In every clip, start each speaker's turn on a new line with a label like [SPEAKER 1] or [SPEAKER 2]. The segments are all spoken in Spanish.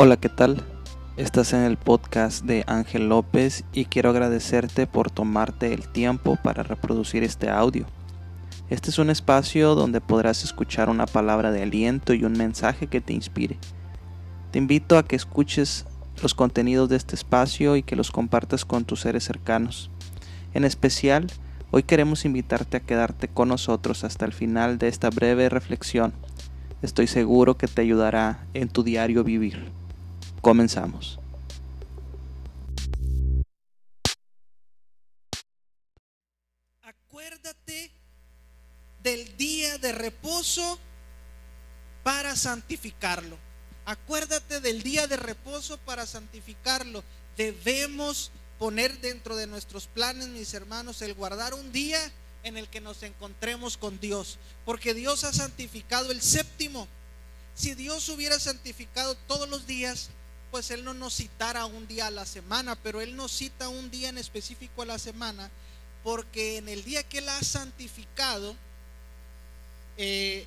[SPEAKER 1] Hola, ¿qué tal? Estás en el podcast de Ángel López y quiero agradecerte por tomarte el tiempo para reproducir este audio. Este es un espacio donde podrás escuchar una palabra de aliento y un mensaje que te inspire. Te invito a que escuches los contenidos de este espacio y que los compartas con tus seres cercanos. En especial, hoy queremos invitarte a quedarte con nosotros hasta el final de esta breve reflexión. Estoy seguro que te ayudará en tu diario vivir. Comenzamos.
[SPEAKER 2] Acuérdate del día de reposo para santificarlo. Acuérdate del día de reposo para santificarlo. Debemos poner dentro de nuestros planes, mis hermanos, el guardar un día en el que nos encontremos con Dios. Porque Dios ha santificado el séptimo. Si Dios hubiera santificado todos los días, pues Él no nos citara un día a la semana, pero Él nos cita un día en específico a la semana, porque en el día que Él ha santificado, eh,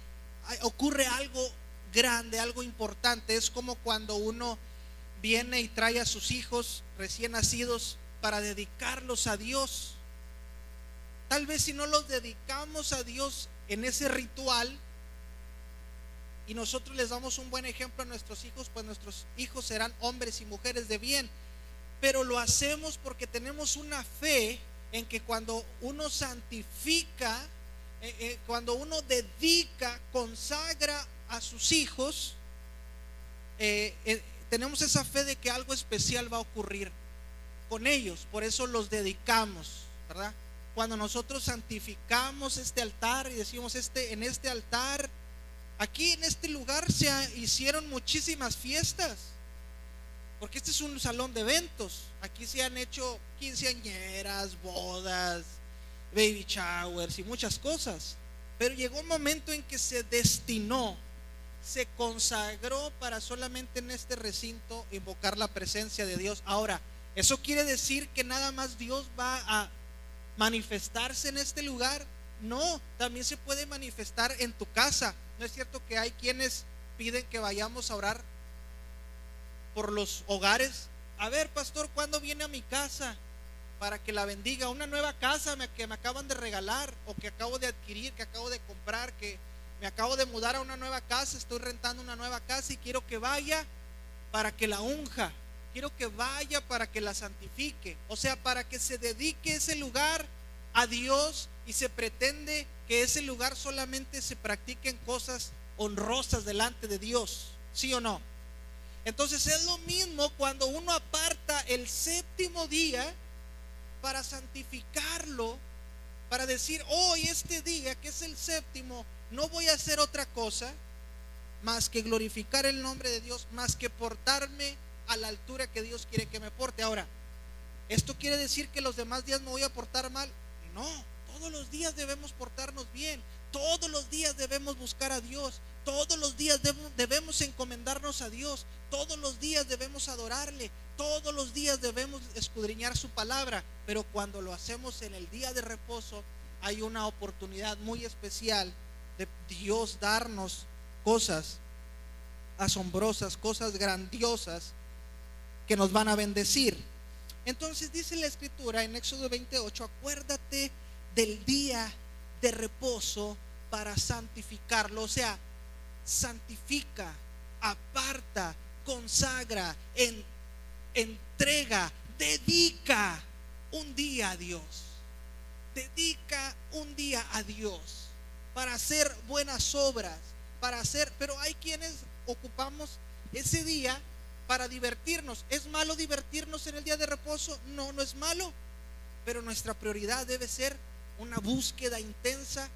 [SPEAKER 2] ocurre algo grande, algo importante. Es como cuando uno viene y trae a sus hijos recién nacidos para dedicarlos a Dios. Tal vez si no los dedicamos a Dios en ese ritual, y nosotros les damos un buen ejemplo a nuestros hijos, pues nuestros hijos serán hombres y mujeres de bien. Pero lo hacemos porque tenemos una fe en que cuando uno santifica, eh, eh, cuando uno dedica, consagra a sus hijos, eh, tenemos esa fe de que algo especial va a ocurrir con ellos. Por eso los dedicamos, ¿verdad? Cuando nosotros santificamos este altar y decimos, este, en este altar Aquí en este lugar se hicieron muchísimas fiestas, porque este es un salón de eventos. Aquí se han hecho quinceañeras, bodas, baby showers y muchas cosas. Pero llegó un momento en que se destinó, se consagró para solamente en este recinto invocar la presencia de Dios. Ahora, ¿eso quiere decir que nada más Dios va a manifestarse en este lugar? No, también se puede manifestar en tu casa. ¿No es cierto que hay quienes piden que vayamos a orar por los hogares? A ver, pastor, ¿cuándo viene a mi casa? Para que la bendiga. Una nueva casa que me acaban de regalar o que acabo de adquirir, que acabo de comprar, que me acabo de mudar a una nueva casa, estoy rentando una nueva casa y quiero que vaya para que la unja. Quiero que vaya para que la santifique. O sea, para que se dedique ese lugar a Dios y se pretende que ese lugar solamente se practiquen cosas honrosas delante de Dios, ¿sí o no? Entonces es lo mismo cuando uno aparta el séptimo día para santificarlo, para decir, hoy este día que es el séptimo, no voy a hacer otra cosa más que glorificar el nombre de Dios, más que portarme a la altura que Dios quiere que me porte. Ahora, ¿esto quiere decir que los demás días me voy a portar mal? No, todos los días debemos portarnos bien, todos los días debemos buscar a Dios, todos los días debemos encomendarnos a Dios, todos los días debemos adorarle, todos los días debemos escudriñar su palabra, pero cuando lo hacemos en el día de reposo hay una oportunidad muy especial de Dios darnos cosas asombrosas, cosas grandiosas que nos van a bendecir. Entonces dice la escritura en Éxodo 28, acuérdate del día de reposo para santificarlo. O sea, santifica, aparta, consagra, en, entrega, dedica un día a Dios. Dedica un día a Dios para hacer buenas obras, para hacer, pero hay quienes ocupamos ese día para divertirnos. ¿Es malo divertirnos en el día de reposo? No, no es malo, pero nuestra prioridad debe ser una búsqueda intensa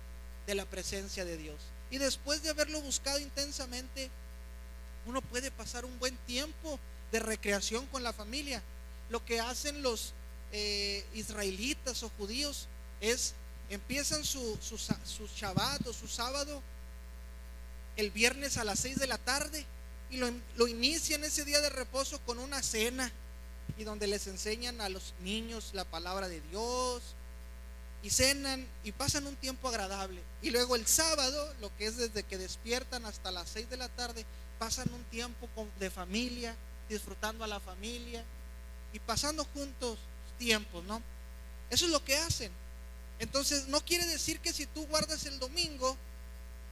[SPEAKER 2] de la presencia de Dios. Y después de haberlo buscado intensamente, uno puede pasar un buen tiempo de recreación con la familia. Lo que hacen los eh, israelitas o judíos es, empiezan su, su, su Shabbat o su sábado el viernes a las 6 de la tarde y lo, lo inician ese día de reposo con una cena y donde les enseñan a los niños la palabra de Dios, y cenan y pasan un tiempo agradable. Y luego el sábado, lo que es desde que despiertan hasta las 6 de la tarde, pasan un tiempo de familia, disfrutando a la familia y pasando juntos tiempos, ¿no? Eso es lo que hacen. Entonces, no quiere decir que si tú guardas el domingo,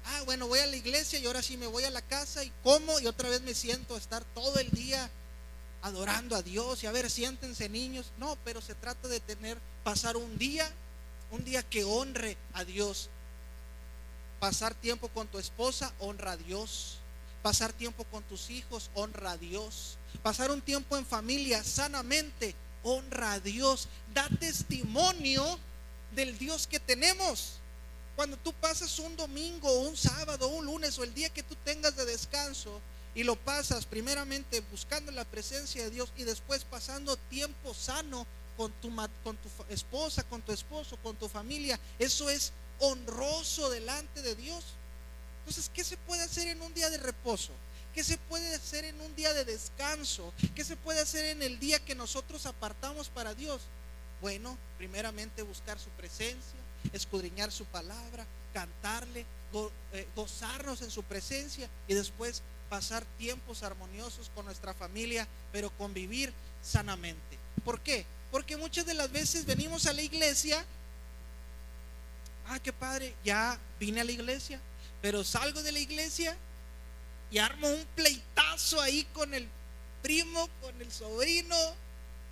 [SPEAKER 2] ah, bueno, voy a la iglesia y ahora sí me voy a la casa y como y otra vez me siento a estar todo el día adorando a Dios y a ver, siéntense niños. No, pero se trata de tener, pasar un día, un día que honre a Dios. Pasar tiempo con tu esposa, honra a Dios. Pasar tiempo con tus hijos, honra a Dios. Pasar un tiempo en familia sanamente, honra a Dios. Da testimonio del Dios que tenemos. Cuando tú pasas un domingo, un sábado, un lunes o el día que tú tengas de descanso, y lo pasas primeramente buscando la presencia de Dios y después pasando tiempo sano con tu, con tu esposa, con tu esposo, con tu familia, eso es honroso delante de Dios. Entonces, ¿qué se puede hacer en un día de reposo? ¿Qué se puede hacer en un día de descanso? ¿Qué se puede hacer en el día que nosotros apartamos para Dios? Bueno, primeramente buscar su presencia, escudriñar su palabra, cantarle, eh, gozarnos en su presencia y después pasar tiempos armoniosos con nuestra familia, pero convivir sanamente. ¿Por qué? Porque muchas de las veces venimos a la iglesia, ah, qué padre, ya vine a la iglesia, pero salgo de la iglesia y armo un pleitazo ahí con el primo, con el sobrino,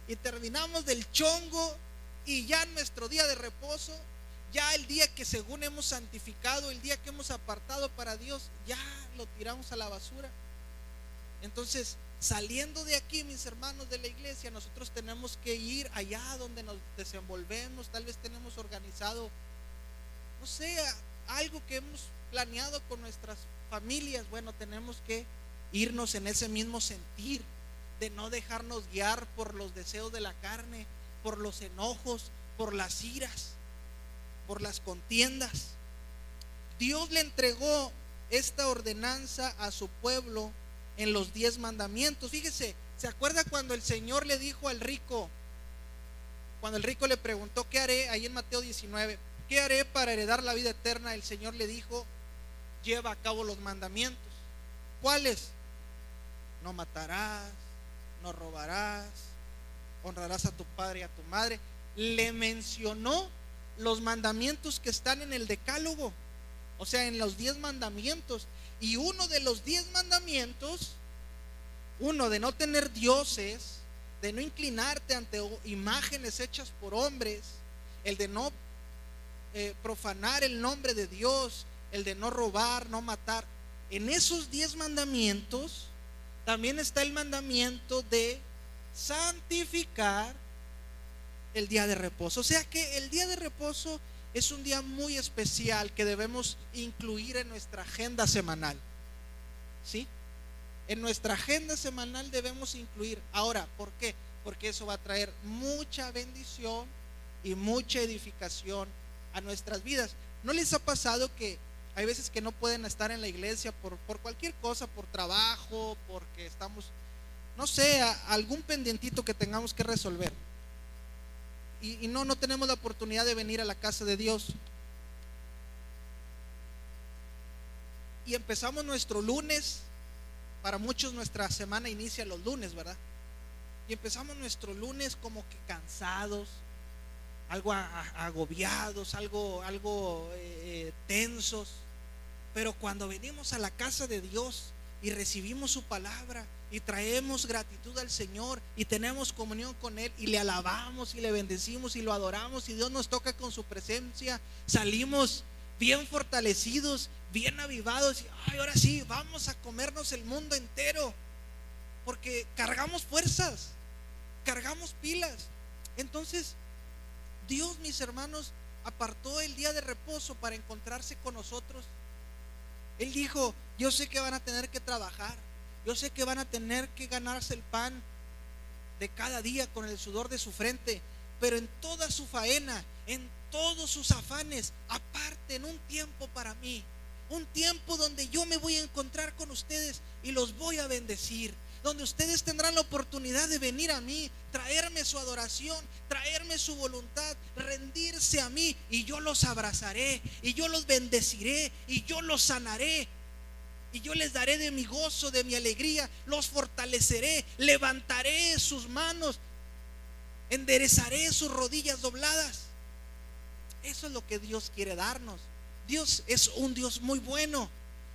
[SPEAKER 2] y terminamos del chongo y ya nuestro día de reposo ya el día que según hemos santificado, el día que hemos apartado para Dios, ya lo tiramos a la basura. Entonces, saliendo de aquí, mis hermanos de la iglesia, nosotros tenemos que ir allá donde nos desenvolvemos, tal vez tenemos organizado, no sé, algo que hemos planeado con nuestras familias, bueno, tenemos que irnos en ese mismo sentir, de no dejarnos guiar por los deseos de la carne, por los enojos, por las iras por las contiendas. Dios le entregó esta ordenanza a su pueblo en los diez mandamientos. Fíjese, ¿se acuerda cuando el Señor le dijo al rico, cuando el rico le preguntó, ¿qué haré? Ahí en Mateo 19, ¿qué haré para heredar la vida eterna? El Señor le dijo, lleva a cabo los mandamientos. ¿Cuáles? No matarás, no robarás, honrarás a tu padre y a tu madre. Le mencionó los mandamientos que están en el decálogo, o sea, en los diez mandamientos. Y uno de los diez mandamientos, uno de no tener dioses, de no inclinarte ante imágenes hechas por hombres, el de no eh, profanar el nombre de Dios, el de no robar, no matar. En esos diez mandamientos también está el mandamiento de santificar el día de reposo. O sea que el día de reposo es un día muy especial que debemos incluir en nuestra agenda semanal. ¿Sí? En nuestra agenda semanal debemos incluir. Ahora, ¿por qué? Porque eso va a traer mucha bendición y mucha edificación a nuestras vidas. ¿No les ha pasado que hay veces que no pueden estar en la iglesia por, por cualquier cosa, por trabajo, porque estamos, no sé, algún pendientito que tengamos que resolver? Y, no, no tenemos la oportunidad de venir a la casa de Dios. Y empezamos nuestro lunes, para muchos nuestra semana inicia los lunes, ¿verdad? Y empezamos nuestro lunes como que cansados, algo agobiados, algo, algo eh, eh, tensos. Pero cuando venimos a la casa de Dios y recibimos su palabra y traemos gratitud al Señor y tenemos comunión con Él y le alabamos y le bendecimos y lo adoramos y Dios nos toca con su presencia, salimos bien fortalecidos, bien avivados y Ay, ahora sí, vamos a comernos el mundo entero porque cargamos fuerzas, cargamos pilas. Entonces, Dios, mis hermanos, apartó el día de reposo para encontrarse con nosotros. Él dijo, yo sé que van a tener que trabajar yo sé que van a tener que ganarse el pan de cada día con el sudor de su frente, pero en toda su faena, en todos sus afanes, aparten un tiempo para mí, un tiempo donde yo me voy a encontrar con ustedes y los voy a bendecir. Donde ustedes tendrán la oportunidad de venir a mí, traerme su adoración, traerme su voluntad, rendirse a mí y yo los abrazaré y yo los bendeciré y yo los sanaré. Y yo les daré de mi gozo, de mi alegría, los fortaleceré, levantaré sus manos, enderezaré sus rodillas dobladas. Eso es lo que Dios quiere darnos. Dios es un Dios muy bueno.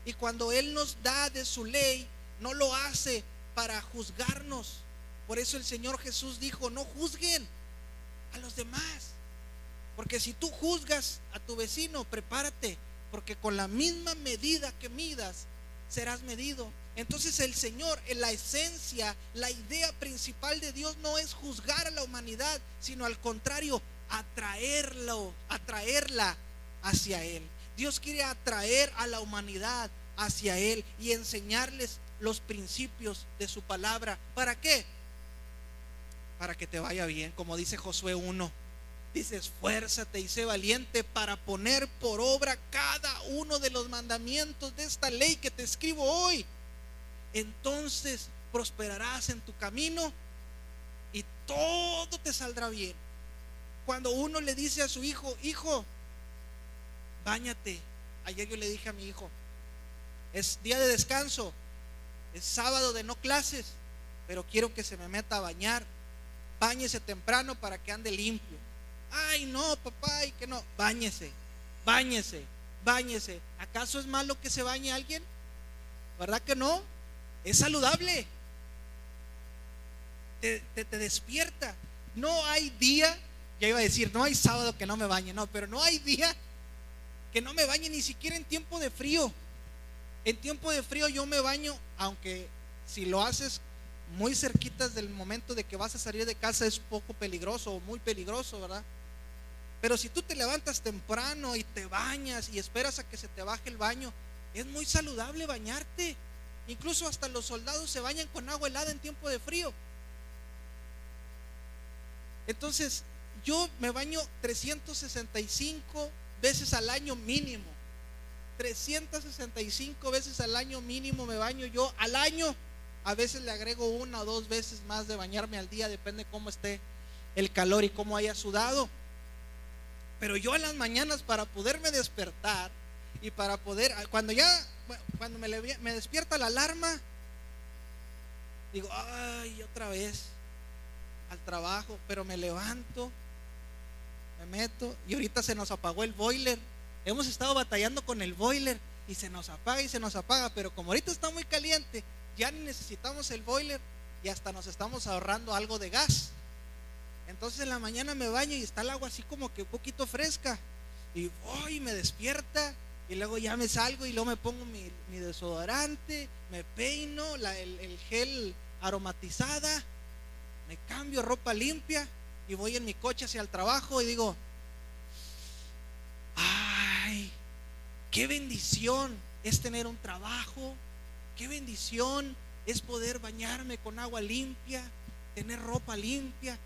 [SPEAKER 2] Y cuando Él nos da de su ley, no lo hace para juzgarnos. Por eso el Señor Jesús dijo, no juzguen a los demás. Porque si tú juzgas a tu vecino, prepárate. Porque con la misma medida que midas, serás medido. Entonces el Señor, en la esencia, la idea principal de Dios no es juzgar a la humanidad, sino al contrario, atraerlo, atraerla hacia Él. Dios quiere atraer a la humanidad hacia Él y enseñarles los principios de su palabra. ¿Para qué? Para que te vaya bien, como dice Josué 1. Dice, esfuérzate y sé valiente para poner por obra cada uno de los mandamientos de esta ley que te escribo hoy. Entonces prosperarás en tu camino y todo te saldrá bien. Cuando uno le dice a su hijo, hijo, báñate. Ayer yo le dije a mi hijo, es día de descanso, es sábado de no clases, pero quiero que se me meta a bañar. Báñese temprano para que ande limpio. Ay, no, papá, y que no. Báñese, báñese, báñese. ¿Acaso es malo que se bañe alguien? ¿Verdad que no? Es saludable. Te, te despierta. No hay día, ya iba a decir, no hay sábado que no me bañe, no, pero no hay día que no me bañe ni siquiera en tiempo de frío. En tiempo de frío yo me baño, aunque si lo haces muy cerquitas del momento de que vas a salir de casa es poco peligroso o muy peligroso, ¿verdad? Pero si tú te levantas temprano y te bañas y esperas a que se te baje el baño, es muy saludable bañarte. Incluso hasta los soldados se bañan con agua helada en tiempo de frío. Entonces, yo me baño 365 veces al año mínimo. 365 veces al año mínimo me baño yo. Al año a veces le agrego una o dos veces más de bañarme al día, depende cómo esté el calor y cómo haya sudado. Pero yo en las mañanas para poderme despertar y para poder, cuando ya, cuando me, me despierta la alarma, digo, ay, otra vez al trabajo, pero me levanto me meto y ahorita se nos apagó el boiler. Hemos estado batallando con el boiler y se nos apaga y se nos apaga, pero como ahorita está muy caliente, ya necesitamos el boiler y hasta nos estamos ahorrando algo de gas. Entonces en la mañana me baño y está el agua así como que un poquito fresca. Y voy, me despierta y luego ya me salgo y luego me pongo mi, desodorante, me peino, el, el gel aromatizada, me cambio ropa limpia y voy en mi coche hacia el trabajo y digo, ay, qué bendición es tener un trabajo, qué bendición es poder bañarme con agua limpia, tener ropa limpia,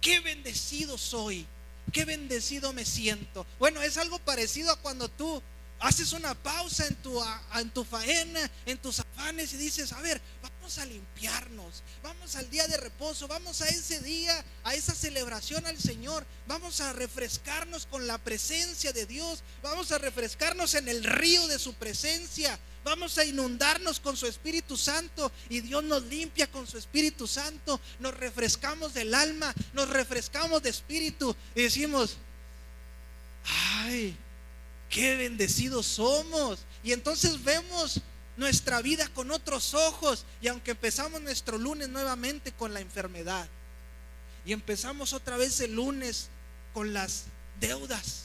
[SPEAKER 2] qué bendecido soy, qué bendecido me siento. Bueno, es algo parecido a cuando tú haces una pausa en tu, en tu faena, en tus afanes y dices, a ver, vamos a limpiarnos, vamos al día de reposo, vamos a ese día, a esa celebración al Señor, vamos a refrescarnos con la presencia de Dios, vamos a refrescarnos en el río de su presencia, vamos a inundarnos con su Espíritu Santo y Dios nos limpia con su Espíritu Santo, nos refrescamos del alma, nos refrescamos de espíritu y decimos, ay, qué bendecidos somos. Y entonces vemos nuestra vida con otros ojos. Y aunque empezamos nuestro lunes nuevamente con la enfermedad, y empezamos otra vez el lunes con las deudas,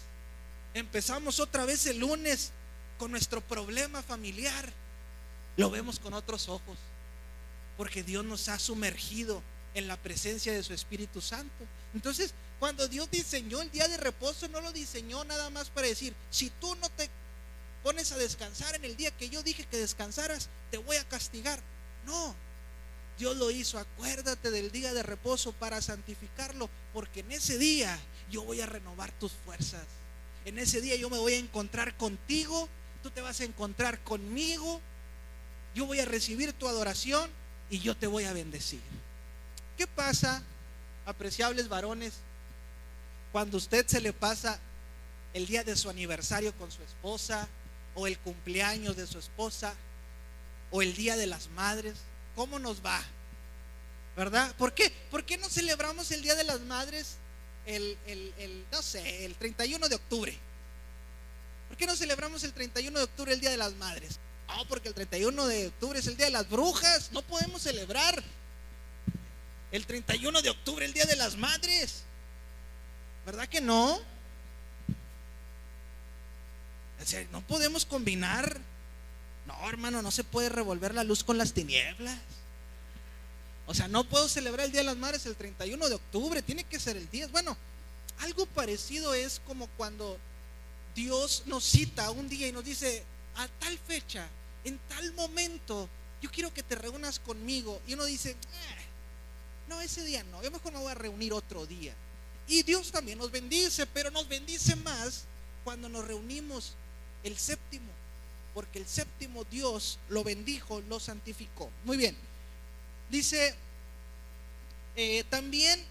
[SPEAKER 2] empezamos otra vez el lunes con nuestro problema familiar, lo vemos con otros ojos. Porque Dios nos ha sumergido en la presencia de su Espíritu Santo. Entonces, cuando Dios diseñó el día de reposo, no lo diseñó nada más para decir, si tú no te pones a descansar en el día que yo dije que descansaras, te voy a castigar. No, Dios lo hizo, acuérdate del día de reposo para santificarlo, porque en ese día yo voy a renovar tus fuerzas. En ese día yo me voy a encontrar contigo, tú te vas a encontrar conmigo, yo voy a recibir tu adoración y yo te voy a bendecir. ¿Qué pasa, apreciables varones, cuando usted se le pasa el día de su aniversario con su esposa o el cumpleaños de su esposa o el día de las madres? ¿Cómo nos va? ¿Verdad? ¿Por qué? ¿Por qué no celebramos el Día de las Madres el, no sé, el 31 de octubre? ¿Por qué no celebramos el 31 de octubre el Día de las Madres? No, porque el 31 de octubre es el Día de las Brujas. No podemos celebrar el 31 de octubre el Día de las Madres. ¿Verdad que no? No podemos combinar. No, hermano, no se puede revolver la luz con las tinieblas. O sea, no puedo celebrar el Día de las Madres el 31 de octubre, tiene que ser el 10. Bueno, algo parecido es como cuando Dios nos cita un día y nos dice, a tal fecha, en tal momento, yo quiero que te reúnas conmigo. Y uno dice, eh, no, ese día no, yo mejor me voy a reunir otro día. Y Dios también nos bendice, pero nos bendice más cuando nos reunimos el séptimo, porque el séptimo Dios lo bendijo, lo santificó. Muy bien, dice, eh, también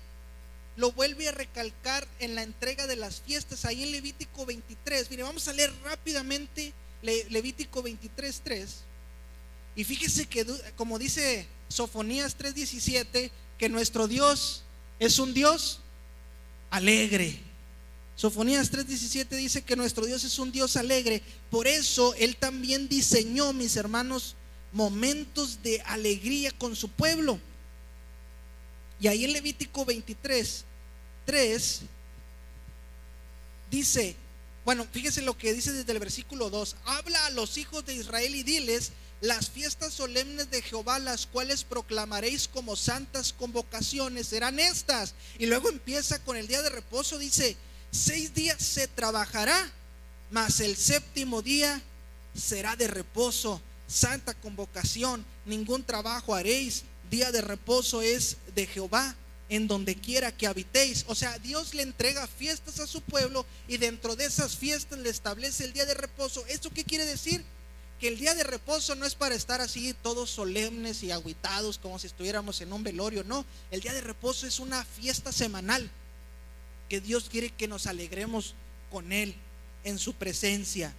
[SPEAKER 2] lo vuelve a recalcar en la entrega de las fiestas, ahí en Levítico 23. Mire, vamos a leer rápidamente Levítico 23, 3. Y fíjese que, como dice Sofonías 3:17, que nuestro Dios es un Dios alegre. Sofonías 3:17 dice que nuestro Dios es un Dios alegre. Por eso Él también diseñó, mis hermanos, momentos de alegría con su pueblo. Y ahí en Levítico 23, 3 dice, bueno, fíjese lo que dice desde el versículo 2. Habla a los hijos de Israel y diles, las fiestas solemnes de Jehová, las cuales proclamaréis como santas convocaciones, serán estas. Y luego empieza con el día de reposo, dice, seis días se trabajará, mas el séptimo día será de reposo, santa convocación, ningún trabajo haréis, día de reposo es de Jehová en donde quiera que habitéis. O sea, Dios le entrega fiestas a su pueblo y dentro de esas fiestas le establece el día de reposo. ¿Esto qué quiere decir? Que el día de reposo no es para estar así todos solemnes y aguitados como si estuviéramos en un velorio, no. El día de reposo es una fiesta semanal que Dios quiere que nos alegremos con Él en su presencia.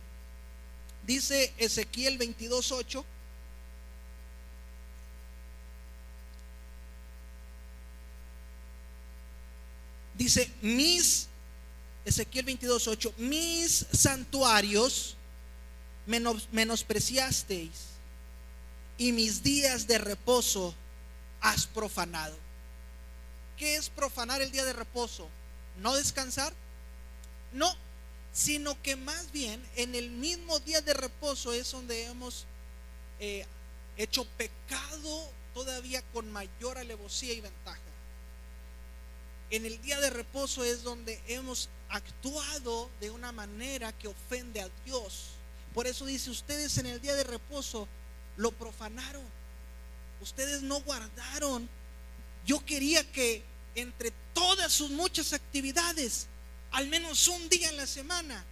[SPEAKER 2] Dice Ezequiel 22.8 Dice, mis, Ezequiel 22.8, mis santuarios menospreciasteis y mis días de reposo has profanado. ¿Qué es profanar el día de reposo? ¿No descansar? No, sino que más bien en el mismo día de reposo es donde hemos eh, hecho pecado todavía con mayor alevosía y ventaja en el día de reposo es donde hemos actuado de una manera que ofende a Dios. Por eso dice, ustedes en el día de reposo lo profanaron. Ustedes no guardaron. Yo quería que entre todas sus muchas actividades, al menos un día en la semana,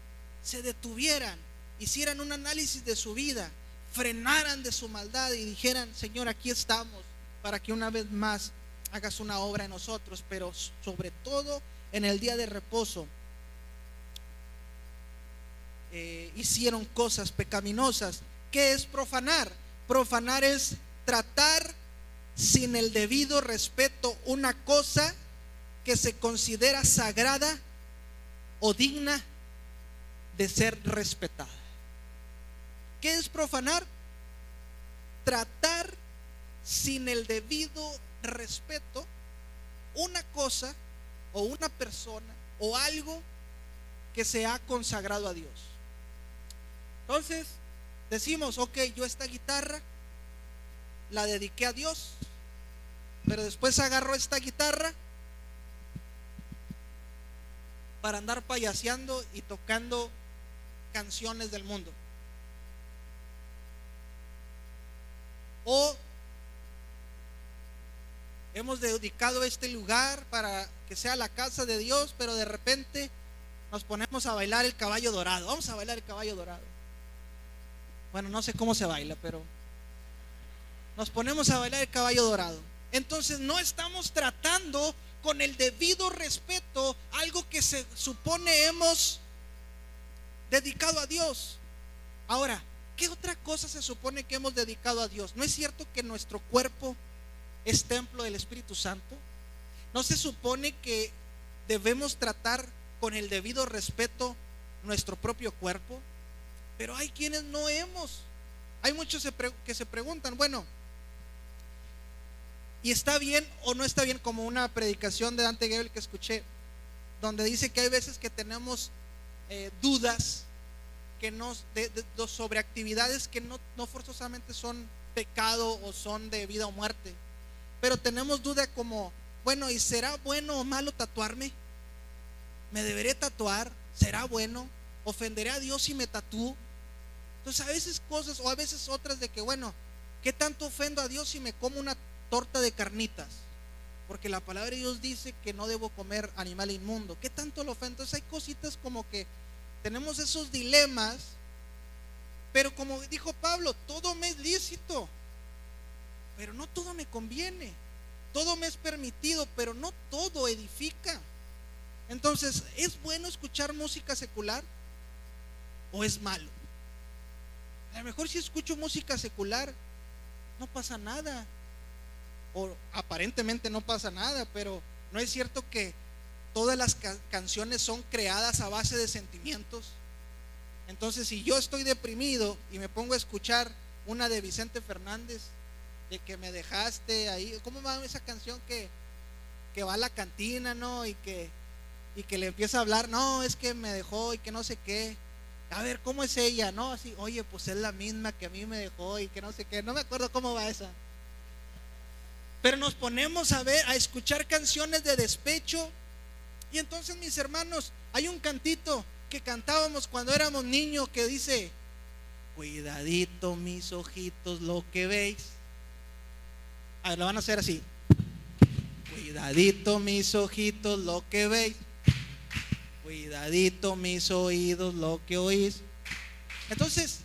[SPEAKER 2] se detuvieran, hicieran un análisis de su vida, frenaran de su maldad y dijeran, Señor, aquí estamos para que una vez más hagas una obra en nosotros, pero sobre todo en el día de reposo eh, hicieron cosas pecaminosas. ¿Qué es profanar? Profanar es tratar sin el debido respeto una cosa que se considera sagrada o digna de ser respetada. ¿Qué es profanar? Tratar sin el debido respeto una cosa o una persona o algo que se ha consagrado a Dios. Entonces, decimos, ok, yo esta guitarra la dediqué a Dios, pero después agarro esta guitarra para andar payaseando y tocando canciones del mundo. O hemos dedicado este lugar para que sea la casa de Dios, pero de repente nos ponemos a bailar el caballo dorado. Vamos a bailar el caballo dorado. Bueno, no sé cómo se baila, pero nos ponemos a bailar el caballo dorado. Entonces no estamos tratando con el debido respeto algo que se supone hemos dedicado a Dios. Ahora, ¿qué otra cosa se supone que hemos dedicado a Dios? ¿No es cierto que nuestro cuerpo es templo del Espíritu Santo? ¿No se supone que debemos tratar con el debido respeto nuestro propio cuerpo? Pero hay quienes no hemos. Hay muchos que se preguntan, bueno, ¿y está bien o no está bien como una predicación de Dante Gebel que escuché, donde dice que hay veces que tenemos eh, dudas que nos, de, sobre actividades que no, forzosamente son pecado o son de vida o muerte, pero tenemos duda como, bueno, ¿y será bueno o malo tatuarme? ¿Me deberé tatuar? ¿Será bueno? ¿Ofenderé a Dios si me tatúo? Entonces a veces cosas o a veces otras de que, bueno, ¿qué tanto ofendo a Dios si me como una torta de carnitas? Porque la palabra de Dios dice que no debo comer animal inmundo. ¿Qué tanto lo ofendo? Entonces hay cositas como que tenemos esos dilemas, pero como dijo Pablo, todo me es lícito, pero no todo me conviene. Todo me es permitido, pero no todo edifica. Entonces, ¿es bueno escuchar música secular o es malo? A lo mejor si escucho música secular, no pasa nada. O aparentemente no pasa nada, pero no es cierto que todas las canciones son creadas a base de sentimientos. Entonces, si yo estoy deprimido y me pongo a escuchar una de Vicente Fernández, de que me dejaste ahí, ¿cómo va esa canción que, que va a la cantina, no? Y que, y que le empieza a hablar, no, es que me dejó y que no sé qué a ver, ¿cómo es ella? No, así, oye, pues es la misma que a mí me dejó y que no sé qué. No me acuerdo cómo va esa. Pero nos ponemos a ver, a escuchar canciones de despecho. Y entonces, mis hermanos, hay un cantito que cantábamos cuando éramos niños que dice, cuidadito mis ojitos lo que veis. A ver, lo van a hacer así. Cuidadito mis ojitos lo que veis. Cuidadito mis oídos lo que oís. Entonces,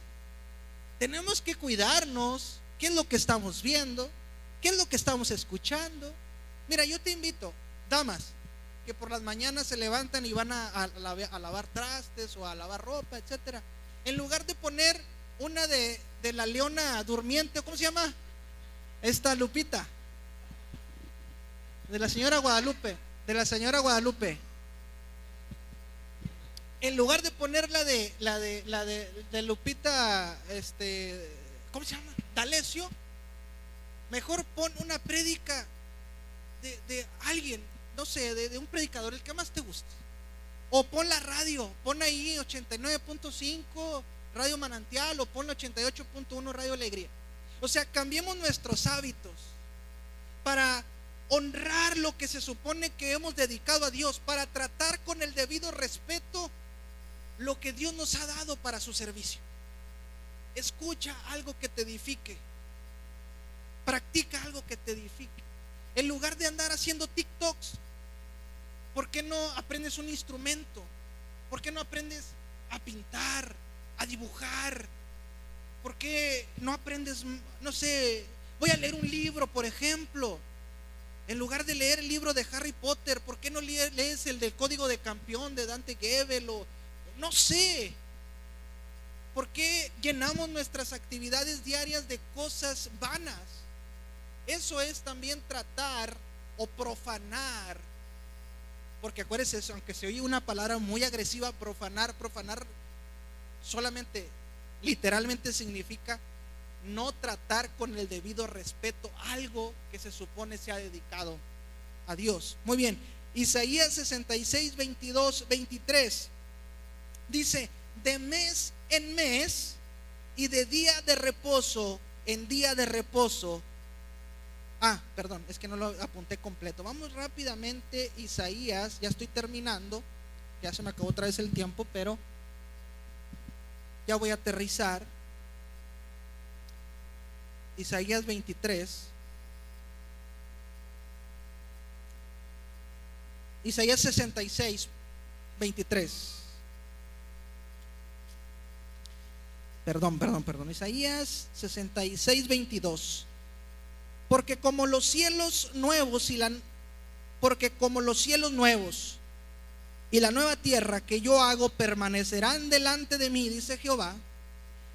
[SPEAKER 2] tenemos que cuidarnos. ¿Qué es lo que estamos viendo? ¿Qué es lo que estamos escuchando? Mira, yo te invito, damas, que por las mañanas se levantan y van a, lavar trastes o a lavar ropa, etcétera. En lugar de poner una de, de la leona durmiente, ¿cómo se llama? Esta Lupita. De la señora Guadalupe. De la señora Guadalupe en lugar de poner la de la de la de, Lupita, este, ¿cómo se llama? D'Alessio, mejor pon una prédica de, alguien, no sé, de, un predicador, el que más te guste. O pon la radio, pon ahí 89.5 Radio Manantial o pon 88.1 Radio Alegría. O sea, cambiemos nuestros hábitos para honrar lo que se supone que hemos dedicado a Dios, para tratar con el debido respeto lo que Dios nos ha dado para su servicio. Escucha algo que te edifique. Practica algo que te edifique. En lugar de andar haciendo TikToks, ¿por qué no aprendes un instrumento? ¿Por qué no aprendes a pintar, a dibujar? ¿Por qué no aprendes, no sé, voy a leer un libro, por ejemplo? En lugar de leer el libro de Harry Potter, ¿por qué no lees el del Código de Campeón de Dante Gebel no sé. ¿Por qué llenamos nuestras actividades diarias de cosas vanas? Eso es también tratar o profanar. Porque acuérdense, eso, aunque se oye una palabra muy agresiva, profanar, profanar solamente, literalmente significa no tratar con el debido respeto algo que se supone se ha dedicado a Dios. Muy bien, Isaías 66, 22, 23 dice, de mes en mes y de día de reposo en día de reposo. Ah, perdón, es que no lo apunté completo. Vamos rápidamente, Isaías, ya estoy terminando, ya se me acabó otra vez el tiempo, pero ya voy a aterrizar. Isaías 23. Isaías 66, 23. Perdón, perdón, perdón. Isaías 66, 22. Porque como los cielos nuevos y la porque como los cielos nuevos y la nueva tierra que yo hago permanecerán delante de mí, dice Jehová,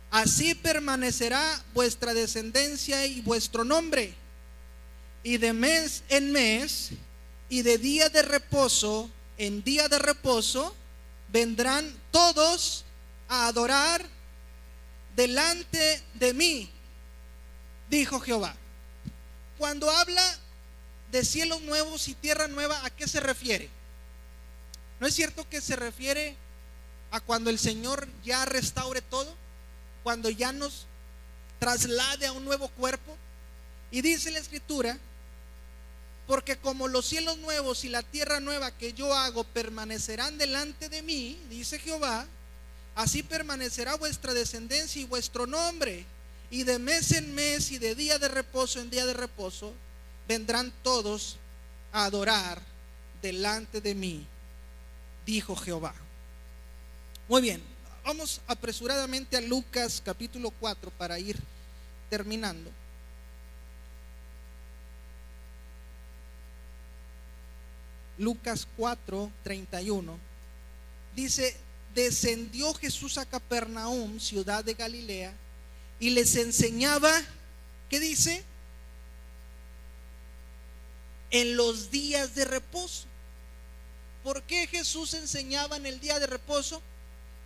[SPEAKER 2] así permanecerá vuestra descendencia y vuestro nombre. Y de mes en mes y de día de reposo en día de reposo vendrán todos a adorar delante de mí, dijo Jehová. Cuando habla de cielos nuevos y tierra nueva, ¿a qué se refiere? ¿No es cierto que se refiere a cuando el Señor ya restaure todo? Cuando ya nos traslade a un nuevo cuerpo. Y dice la escritura, porque como los cielos nuevos y la tierra nueva que yo hago permanecerán delante de mí, dice Jehová, así permanecerá vuestra descendencia y vuestro nombre. Y de mes en mes y de día de reposo en día de reposo vendrán todos a adorar delante de mí, dijo Jehová. Muy bien, vamos apresuradamente a Lucas capítulo 4 para ir terminando. Lucas 4, 31, dice, descendió Jesús a Capernaum, ciudad de Galilea, y les enseñaba, ¿qué dice? En los días de reposo. ¿Por qué Jesús enseñaba en el día de reposo?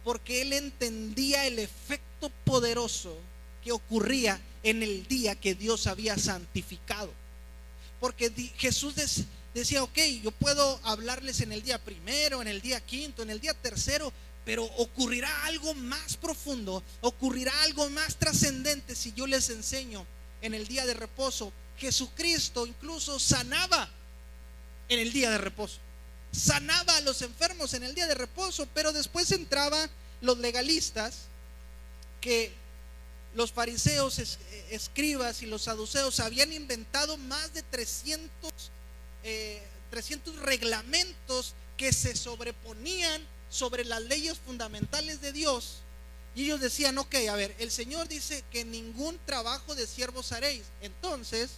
[SPEAKER 2] Porque él entendía el efecto poderoso que ocurría en el día que Dios había santificado. Porque Jesús decía, ok, yo puedo hablarles en el día primero, en el día quinto, en el día tercero, pero ocurrirá algo más profundo, ocurrirá algo más trascendente si yo les enseño en el día de reposo. Jesucristo incluso sanaba en el día de reposo. Sanaba a los enfermos en el día de reposo, pero después entraban los legalistas que los fariseos, escribas y los saduceos habían inventado más de 300 300 eh, reglamentos que se sobreponían sobre las leyes fundamentales de Dios. Y ellos decían, ok, a ver, el Señor dice que ningún trabajo de siervos haréis. Entonces,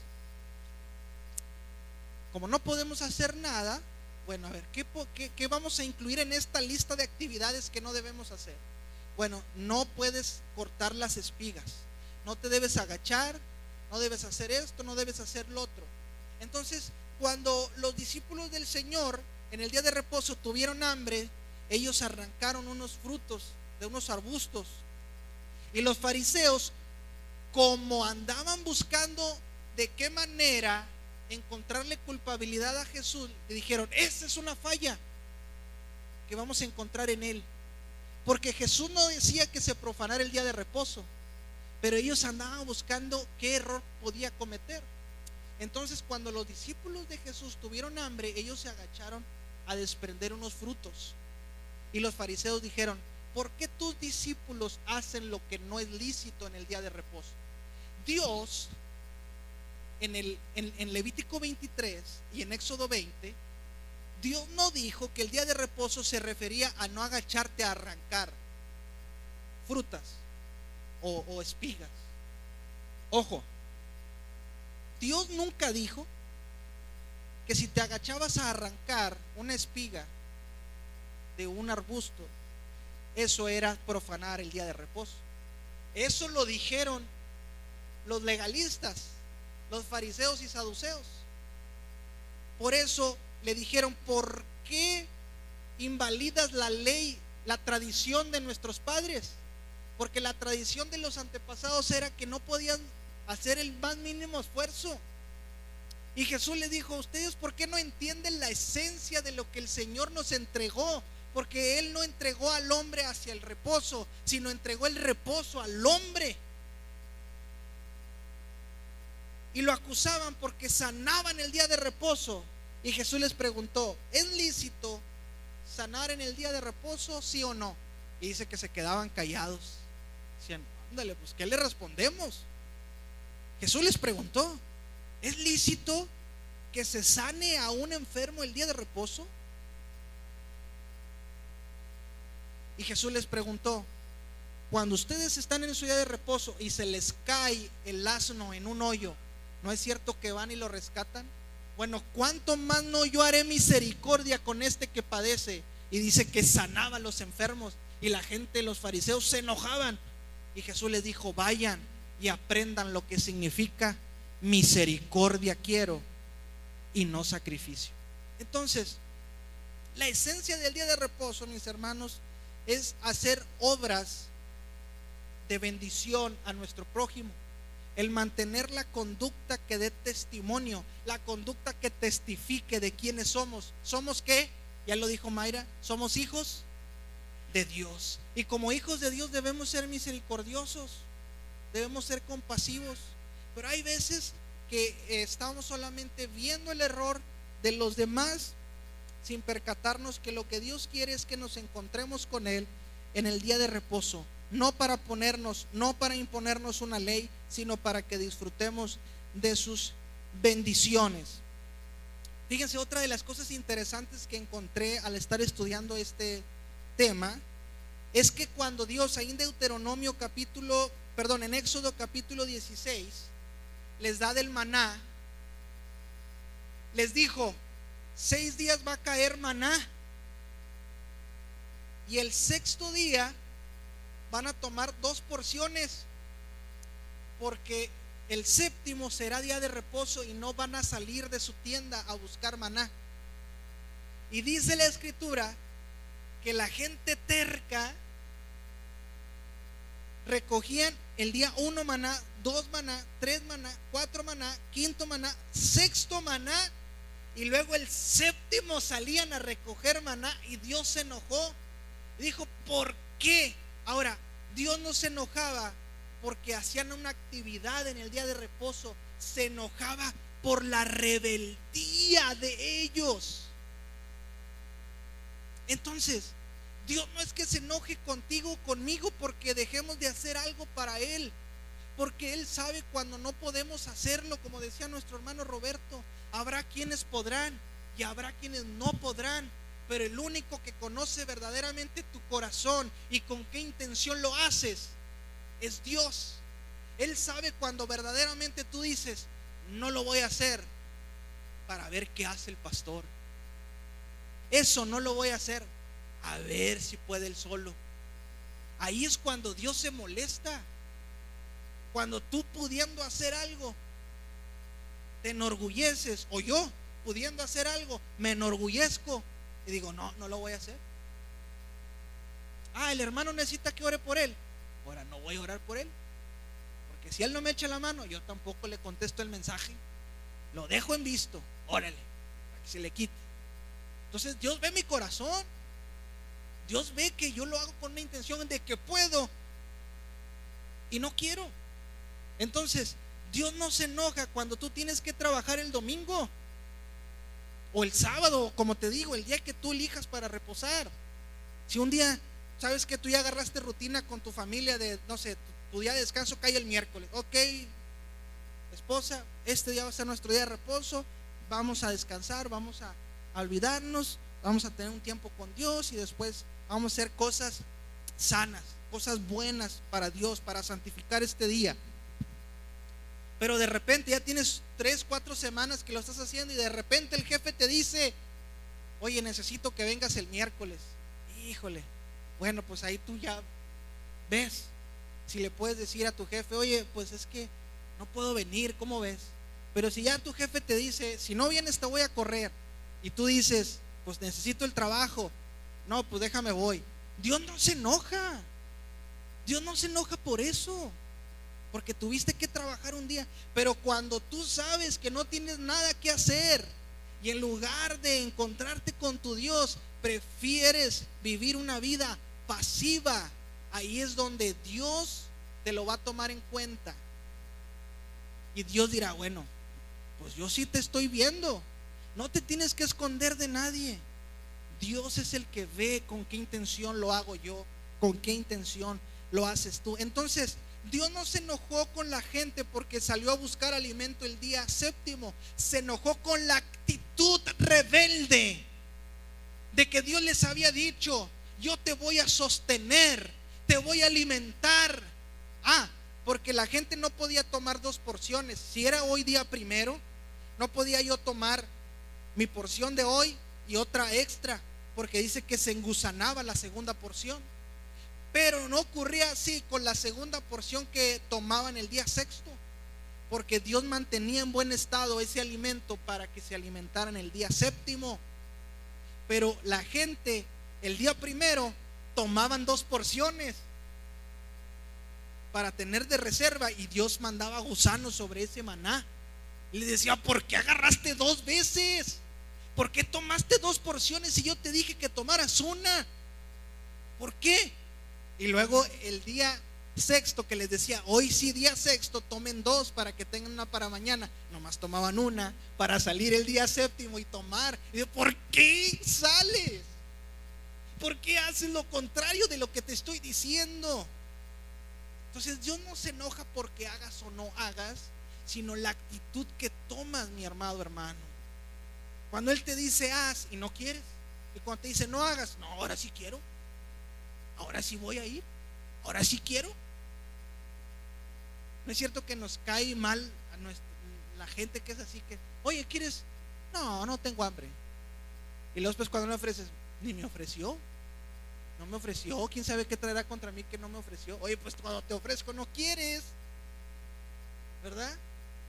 [SPEAKER 2] como no podemos hacer nada, bueno, a ver, ¿qué, ¿qué, qué, vamos a incluir en esta lista de actividades que no debemos hacer? Bueno, no puedes cortar las espigas, no te debes agachar, no debes hacer esto, no debes hacer lo otro. Entonces, cuando los discípulos del Señor en el día de reposo tuvieron hambre, ellos arrancaron unos frutos de unos arbustos. Y los fariseos, como andaban buscando de qué manera encontrarle culpabilidad a Jesús, le dijeron, esa es una falla que vamos a encontrar en él. Porque Jesús no decía que se profanara el día de reposo, pero ellos andaban buscando qué error podía cometer. Entonces cuando los discípulos de Jesús tuvieron hambre, ellos se agacharon a desprender unos frutos. Y los fariseos dijeron, ¿por qué tus discípulos hacen lo que no es lícito en el día de reposo? Dios, en, el, Levítico 23 y en Éxodo 20, Dios no dijo que el día de reposo se refería a no agacharte a arrancar frutas o, o espigas. Ojo, Dios nunca dijo que si te agachabas a arrancar una espiga de un arbusto, eso era profanar el día de reposo. Eso lo dijeron los legalistas, los fariseos y saduceos. Por eso le dijeron, ¿por qué invalidas la ley, la tradición de nuestros padres? Porque la tradición de los antepasados era que no podían hacer el más mínimo esfuerzo. Y Jesús le dijo, ustedes por qué no entienden la esencia de lo que el Señor nos entregó? Porque Él no entregó al hombre hacia el reposo, sino entregó el reposo al hombre. Y lo acusaban porque sanaban el día de reposo. Y Jesús les preguntó, ¿es lícito sanar en el día de reposo, sí o no? Y dice que se quedaban callados. Decían, ándale, pues ¿qué le respondemos? Jesús les preguntó, ¿es lícito que se sane a un enfermo el día de reposo? Y Jesús les preguntó, cuando ustedes están en su día de reposo y se les cae el asno en un hoyo, ¿No es cierto que van y lo rescatan? Bueno, ¿cuánto más no yo haré misericordia con este que padece? Y dice que sanaba a los enfermos y la gente, los fariseos se enojaban. Y Jesús les dijo, vayan y aprendan lo que significa misericordia quiero y no sacrificio. Entonces, la esencia del día de reposo, mis hermanos, es hacer obras de bendición a nuestro prójimo. El mantener la conducta que dé testimonio, la conducta que testifique de quiénes somos. ¿Somos qué? Ya lo dijo Mayra, somos hijos de Dios. Y como hijos de Dios debemos ser misericordiosos, debemos ser compasivos. Pero hay veces que estamos solamente viendo el error de los demás sin percatarnos que lo que Dios quiere es que nos encontremos con Él en el día de reposo, no para ponernos, no para imponernos una ley, sino para que disfrutemos de sus bendiciones. Fíjense, otra de las cosas interesantes que encontré al estar estudiando este tema es que cuando Dios, ahí en Deuteronomio capítulo, perdón, en Éxodo capítulo 16, les da del maná, les dijo, seis días va a caer maná. Y el sexto día van a tomar dos porciones, porque el séptimo será día de reposo y no van a salir de su tienda a buscar maná. Y dice la escritura que la gente terca recogían el día uno maná, dos maná, tres maná, cuatro maná, quinto maná, sexto maná y luego el séptimo salían a recoger maná y Dios se enojó. Dijo, ¿por qué? Ahora, Dios no se enojaba porque hacían una actividad en el día de reposo. Se enojaba por la rebeldía de ellos. Entonces, Dios no es que se enoje contigo conmigo porque dejemos de hacer algo para Él. Porque Él sabe cuando no podemos hacerlo, como decía nuestro hermano Roberto. Habrá quienes podrán y habrá quienes no podrán. Pero el único que conoce verdaderamente tu corazón y con qué intención lo haces es Dios. Él sabe cuando verdaderamente tú dices, no lo voy a hacer para ver qué hace el pastor. Eso no lo voy a hacer. A ver si puede él solo. Ahí es cuando Dios se molesta. Cuando tú pudiendo hacer algo, te enorgulleces, o yo pudiendo hacer algo, me enorgullezco y digo, no, no lo voy a hacer. Ah, el hermano necesita que ore por él. Ahora no voy a orar por él. Porque si él no me echa la mano, yo tampoco le contesto el mensaje. Lo dejo en visto. Órale, para que se le quite. Entonces Dios ve mi corazón. Dios ve que yo lo hago con una intención de que puedo y no quiero. Entonces, Dios no se enoja cuando tú tienes que trabajar el domingo o el sábado, como te digo, el día que tú elijas para reposar. Si un día, sabes que tú ya agarraste rutina con tu familia de, no sé, tu, día de descanso cae el miércoles. Ok, esposa, este día va a ser nuestro día de reposo, vamos a descansar, vamos a, a olvidarnos, vamos a tener un tiempo con Dios y después vamos a hacer cosas sanas, cosas buenas para Dios, para santificar este día. Pero de repente ya tienes tres, cuatro semanas que lo estás haciendo y de repente el jefe te dice, oye, necesito que vengas el miércoles. Híjole, bueno, pues ahí tú ya ves. Si le puedes decir a tu jefe, oye, pues es que no puedo venir, ¿cómo ves? Pero si ya tu jefe te dice, si no vienes te voy a correr, y tú dices, pues necesito el trabajo, no, pues déjame voy. Dios no se enoja. Dios no se enoja por eso porque tuviste que trabajar un día. Pero cuando tú sabes que no tienes nada que hacer y en lugar de encontrarte con tu Dios, prefieres vivir una vida pasiva, ahí es donde Dios te lo va a tomar en cuenta. Y Dios dirá, bueno, pues yo sí te estoy viendo. No te tienes que esconder de nadie. Dios es el que ve con qué intención lo hago yo, con qué intención lo haces tú. Entonces, Dios no se enojó con la gente porque salió a buscar alimento el día séptimo. Se enojó con la actitud rebelde de que Dios les había dicho, yo te voy a sostener, te voy a alimentar. Ah, porque la gente no podía tomar dos porciones. Si era hoy día primero, no podía yo tomar mi porción de hoy y otra extra, porque dice que se engusanaba la segunda porción. Pero no ocurría así con la segunda porción que tomaban el día sexto, porque Dios mantenía en buen estado ese alimento para que se alimentaran el día séptimo. Pero la gente el día primero tomaban dos porciones para tener de reserva y Dios mandaba gusanos sobre ese maná. Y le decía, ¿por qué agarraste dos veces? ¿Por qué tomaste dos porciones y yo te dije que tomaras una? ¿Por qué? Y luego el día sexto que les decía, hoy sí día sexto, tomen dos para que tengan una para mañana. Nomás tomaban una para salir el día séptimo y tomar. Y ¿por qué sales? ¿Por qué haces lo contrario de lo que te estoy diciendo? Entonces Dios no se enoja porque hagas o no hagas, sino la actitud que tomas, mi hermano hermano. Cuando Él te dice haz y no quieres, y cuando te dice no hagas, no, ahora sí quiero, ahora sí voy a ir, ahora sí quiero. No es cierto que nos cae mal a la gente que es así que, oye, ¿quieres? No, no tengo hambre. Y luego pues cuando me ofreces, ni me ofreció. No me ofreció. ¿Quién sabe qué traerá contra mí que no me ofreció? Oye, pues cuando te ofrezco no quieres. ¿Verdad?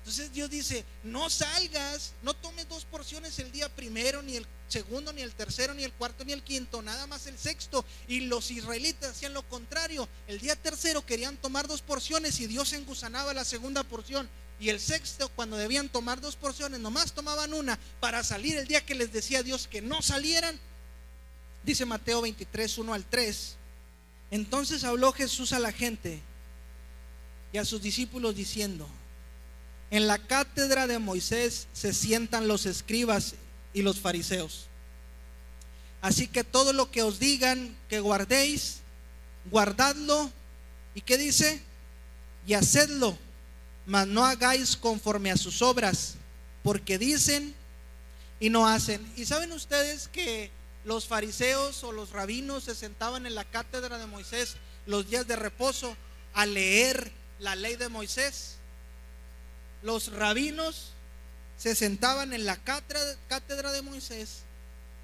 [SPEAKER 2] Entonces Dios dice, no salgas, no tomes dos porciones el día primero, ni el segundo, ni el tercero, ni el cuarto, ni el quinto, nada más el sexto. Y los israelitas hacían lo contrario. El día tercero querían tomar dos porciones y Dios engusanaba la segunda porción. Y el sexto, cuando debían tomar dos porciones, nomás tomaban una para salir el día que les decía Dios que no salieran. Dice Mateo 23, 1 al 3. Entonces habló Jesús a la gente y a sus discípulos diciendo, en la cátedra de Moisés se sientan los escribas y los fariseos. Así que todo lo que os digan que guardéis, guardadlo. ¿Y qué dice? Y hacedlo, mas no hagáis conforme a sus obras, porque dicen y no hacen. Y saben ustedes que los fariseos o los rabinos se sentaban en la cátedra de Moisés los días de reposo a leer la ley de Moisés los rabinos se sentaban en la cátedra de Moisés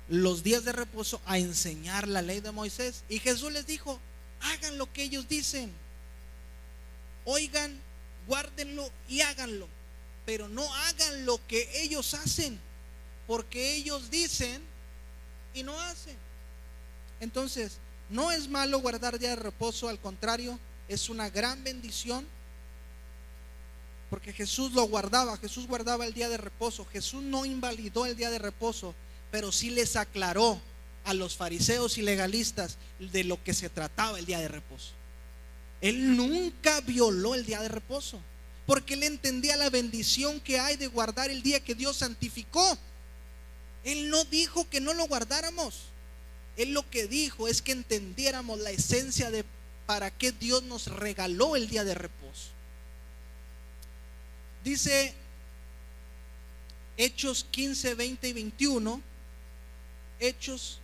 [SPEAKER 2] los días de reposo a enseñar la ley de Moisés. Y Jesús les dijo, hagan lo que ellos dicen. Oigan, guárdenlo y háganlo. Pero no hagan lo que ellos hacen. Porque ellos dicen y no hacen. Entonces, no es malo guardar día de reposo, al contrario, es una gran bendición porque Jesús lo guardaba, Jesús guardaba el día de reposo, Jesús no invalidó el día de reposo, pero sí les aclaró a los fariseos y legalistas de lo que se trataba el día de reposo. Él nunca violó el día de reposo, porque él entendía la bendición que hay de guardar el día que Dios santificó. Él no dijo que no lo guardáramos. Él lo que dijo es que entendiéramos la esencia de para qué Dios nos regaló el día de reposo. Dice Hechos 15, 20 y 21. Hechos.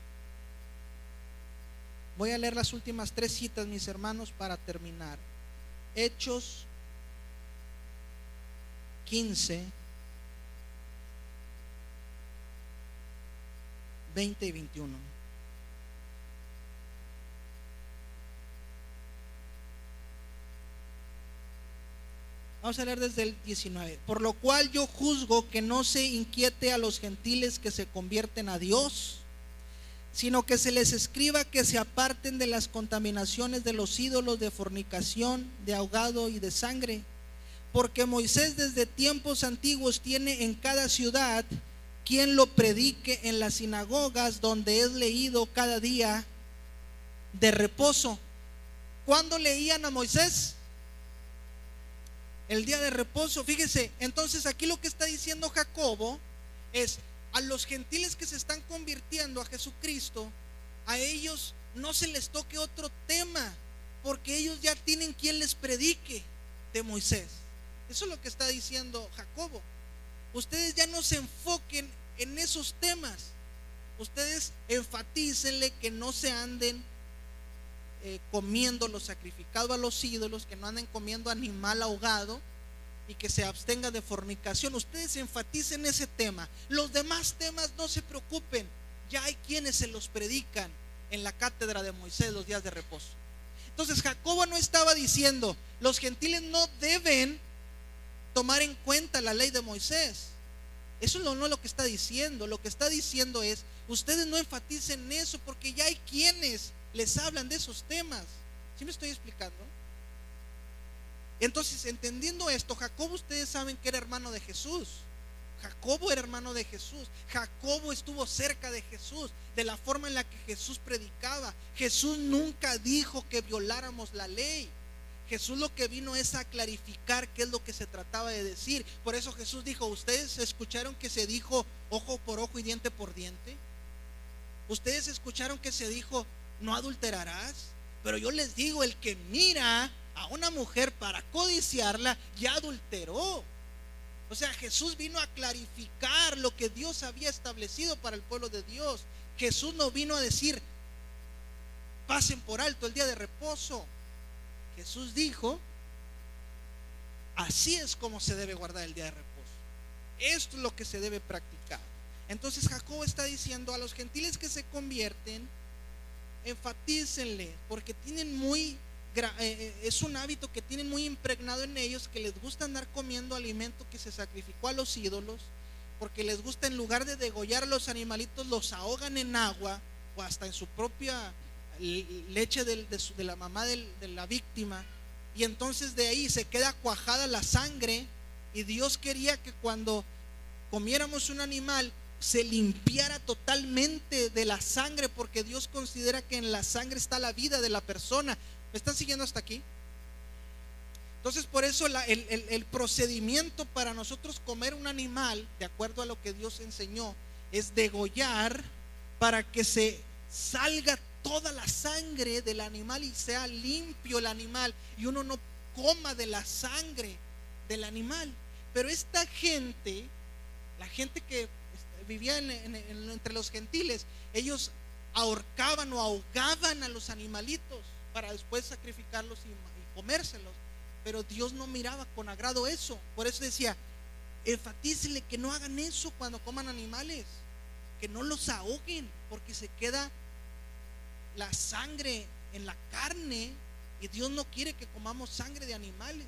[SPEAKER 2] Voy a leer las últimas tres citas, mis hermanos, para terminar. Hechos 15, 20 y 21. Vamos a leer desde el 19. Por lo cual yo juzgo que no se inquiete a los gentiles que se convierten a Dios, sino que se les escriba que se aparten de las contaminaciones de los ídolos de fornicación, de ahogado y de sangre. Porque Moisés desde tiempos antiguos tiene en cada ciudad quien lo predique en las sinagogas donde es leído cada día de reposo. ¿Cuándo leían a Moisés? El día de reposo. Fíjese, entonces aquí lo que está diciendo Jacobo es a los gentiles que se están convirtiendo a Jesucristo, a ellos no se les toque otro tema, porque ellos ya tienen quien les predique de Moisés. Eso es lo que está diciendo Jacobo. Ustedes ya no se enfoquen en esos temas. Ustedes enfatícenle que no se anden eh, comiendo lo sacrificado a los ídolos, que no anden comiendo animal ahogado y que se abstenga de fornicación. Ustedes enfaticen ese tema. Los demás temas no se preocupen. Ya hay quienes se los predican en la cátedra de Moisés los días de reposo. Entonces Jacobo no estaba diciendo, los gentiles no deben tomar en cuenta la ley de Moisés. Eso no es lo que está diciendo. Lo que está diciendo es, ustedes no enfaticen eso porque ya hay quienes les hablan de esos temas. ¿Sí me estoy explicando? Entonces, entendiendo esto, Jacobo ustedes saben que era hermano de Jesús. Jacobo era hermano de Jesús. Jacobo estuvo cerca de Jesús, de la forma en la que Jesús predicaba. Jesús nunca dijo que violáramos la ley. Jesús lo que vino es a clarificar qué es lo que se trataba de decir. Por eso Jesús dijo, ¿ustedes escucharon que se dijo ojo por ojo y diente por diente? ¿Ustedes escucharon que se dijo no adulterarás? Pero yo les digo, el que mira a una mujer para codiciarla, ya adulteró. O sea, Jesús vino a clarificar lo que Dios había establecido para el pueblo de Dios. Jesús no vino a decir, pasen por alto el día de reposo. Jesús dijo, así es como se debe guardar el día de reposo. Esto es lo que se debe practicar. Entonces Jacob está diciendo a los gentiles que se convierten, enfatícenle, porque tienen muy eh, eh, es un hábito que tienen muy impregnado en ellos, que les gusta andar comiendo alimento que se sacrificó a los ídolos, porque les gusta en lugar de degollar a los animalitos, los ahogan en agua o hasta en su propia leche de, la mamá de la víctima, y entonces de ahí se queda cuajada la sangre, y Dios quería que cuando comiéramos un animal se limpiara totalmente de la sangre, porque Dios considera que en la sangre está la vida de la persona. ¿Me están siguiendo hasta aquí? Entonces, por eso el, procedimiento para nosotros comer un animal, de acuerdo a lo que Dios enseñó, es degollar para que se salga toda la sangre del animal y sea limpio el animal y uno no coma de la sangre del animal. Pero esta gente, la gente que vivía entre los gentiles, ellos ahorcaban o ahogaban a los animalitos para después sacrificarlos y, comérselos. Pero Dios no miraba con agrado eso. Por eso decía, enfatícele que no hagan eso cuando coman animales, que no los ahoguen, porque se queda la sangre en la carne y Dios no quiere que comamos sangre de animales.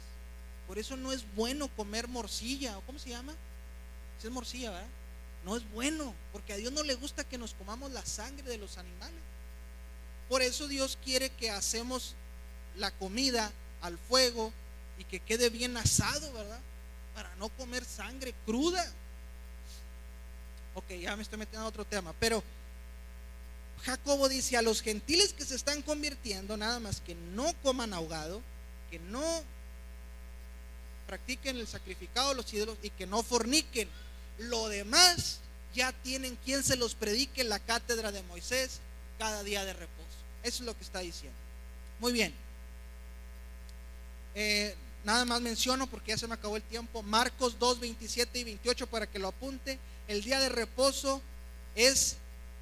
[SPEAKER 2] Por eso no es bueno comer morcilla, o cómo se llama? Si es morcilla, ¿verdad? No es bueno, porque a Dios no le gusta que nos comamos la sangre de los animales. Por eso Dios quiere que hacemos la comida al fuego y que quede bien asado, ¿verdad? Para no comer sangre cruda. Ok, ya me estoy metiendo a otro tema, pero Jacobo dice a los gentiles que se están convirtiendo, nada más que no coman ahogado, que no practiquen el sacrificado de los ídolos y que no forniquen. Lo demás ya tienen quien se los predique en la cátedra de Moisés cada día de reposo. Eso es lo que está diciendo. Muy bien. Eh, nada más menciono porque ya se me acabó el tiempo. Marcos 2, 27 y 28 para que lo apunte. El día de reposo es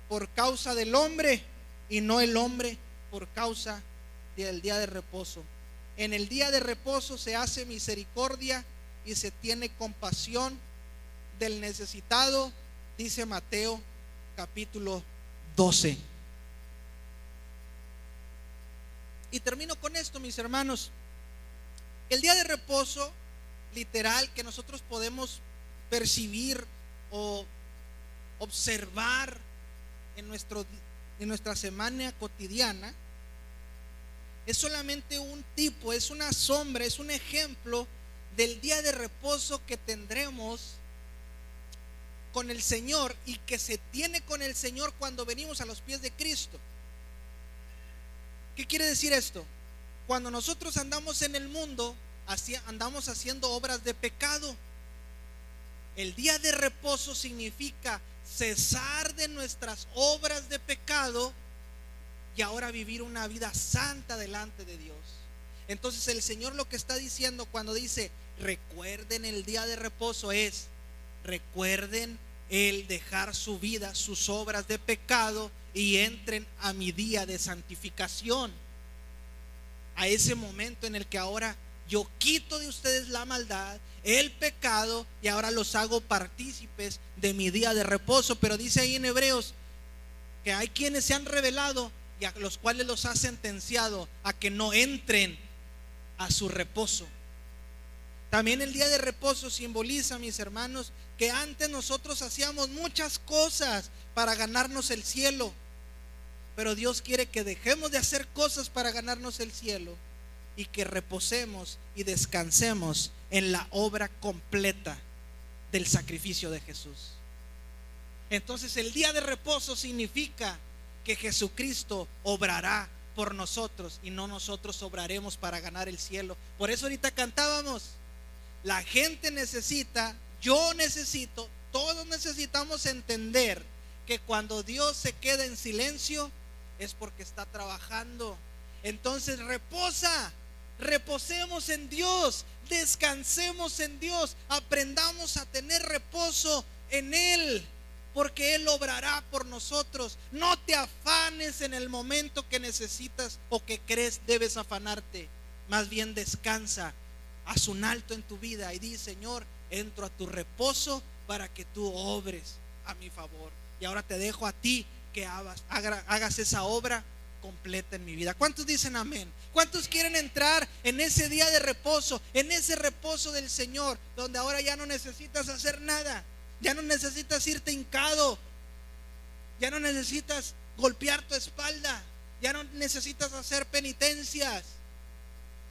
[SPEAKER 2] por causa del hombre y no el hombre por causa del día de reposo. En el día de reposo se hace misericordia y se tiene compasión del necesitado, dice Mateo capítulo 12. Y termino con esto, mis hermanos. El día de reposo, literal, que nosotros podemos percibir o observar en, nuestro, en nuestra semana cotidiana, es solamente un tipo, es una sombra, es un ejemplo del día de reposo que tendremos con el Señor y que se tiene con el Señor cuando venimos a los pies de Cristo. ¿Qué quiere decir esto? Cuando nosotros andamos en el mundo, andamos haciendo obras de pecado. El día de reposo significa cesar de nuestras obras de pecado y ahora vivir una vida santa delante de Dios. Entonces el Señor lo que está diciendo cuando dice, recuerden el día de reposo es, recuerden el dejar su vida, sus obras de pecado y entren a mi día de santificación. a ese momento en el que ahora yo quito de ustedes la maldad, el pecado y ahora los hago partícipes de mi día de reposo. Pero dice ahí en Hebreos que hay quienes se han revelado y a los cuales los ha sentenciado a que no entren a su reposo. También el día de reposo simboliza, mis hermanos, que antes nosotros hacíamos muchas cosas para ganarnos el cielo. Pero Dios quiere que dejemos de hacer cosas para ganarnos el cielo y que reposemos y descansemos en la obra completa del sacrificio de Jesús. Entonces el día de reposo significa que Jesucristo obrará por nosotros y no nosotros obraremos para ganar el cielo. Por eso ahorita cantábamos la gente necesita, yo necesito, todos necesitamos entender que cuando Dios se queda en silencio es porque está trabajando. Entonces reposa, reposemos en Dios, descansemos en Dios, aprendamos a tener reposo en Él, porque Él obrará por nosotros. No te afanes en el momento que necesitas o que crees debes afanarte, más bien descansa haz un alto en tu vida y di, Señor, entro a tu reposo para que tú obres a mi favor. Y ahora te dejo a ti que hagas, hagas esa obra completa en mi vida. ¿Cuántos dicen amén? ¿Cuántos quieren entrar en ese día de reposo, en ese reposo del Señor, donde ahora ya no necesitas hacer nada, ya no necesitas irte hincado, ya no necesitas golpear tu espalda, ya no necesitas hacer penitencias?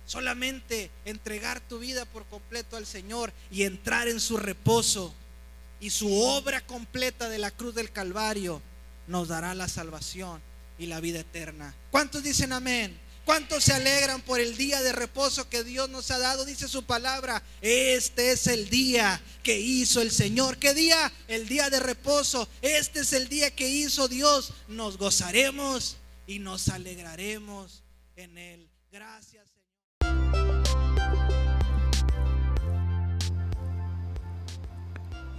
[SPEAKER 2] Solamente entregar tu vida por completo al Señor y entrar en su reposo. Y su obra completa de la cruz del Calvario nos dará la salvación y la vida eterna. ¿Cuántos dicen amén? ¿Cuántos se alegran por el día de reposo que Dios nos ha dado? Dice su palabra, este es el día que hizo el Señor. ¿Qué día? El día de reposo. Este es el día que hizo Dios. Nos gozaremos y nos alegraremos en él. Gracias.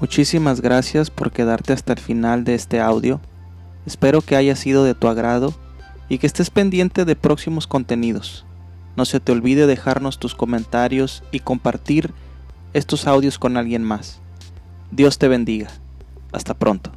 [SPEAKER 1] Muchísimas gracias por quedarte hasta el final de este audio. Espero que haya sido de tu agrado y que estés pendiente de próximos contenidos. No se te olvide dejarnos tus comentarios y compartir estos audios con alguien más. Dios te bendiga. Hasta pronto.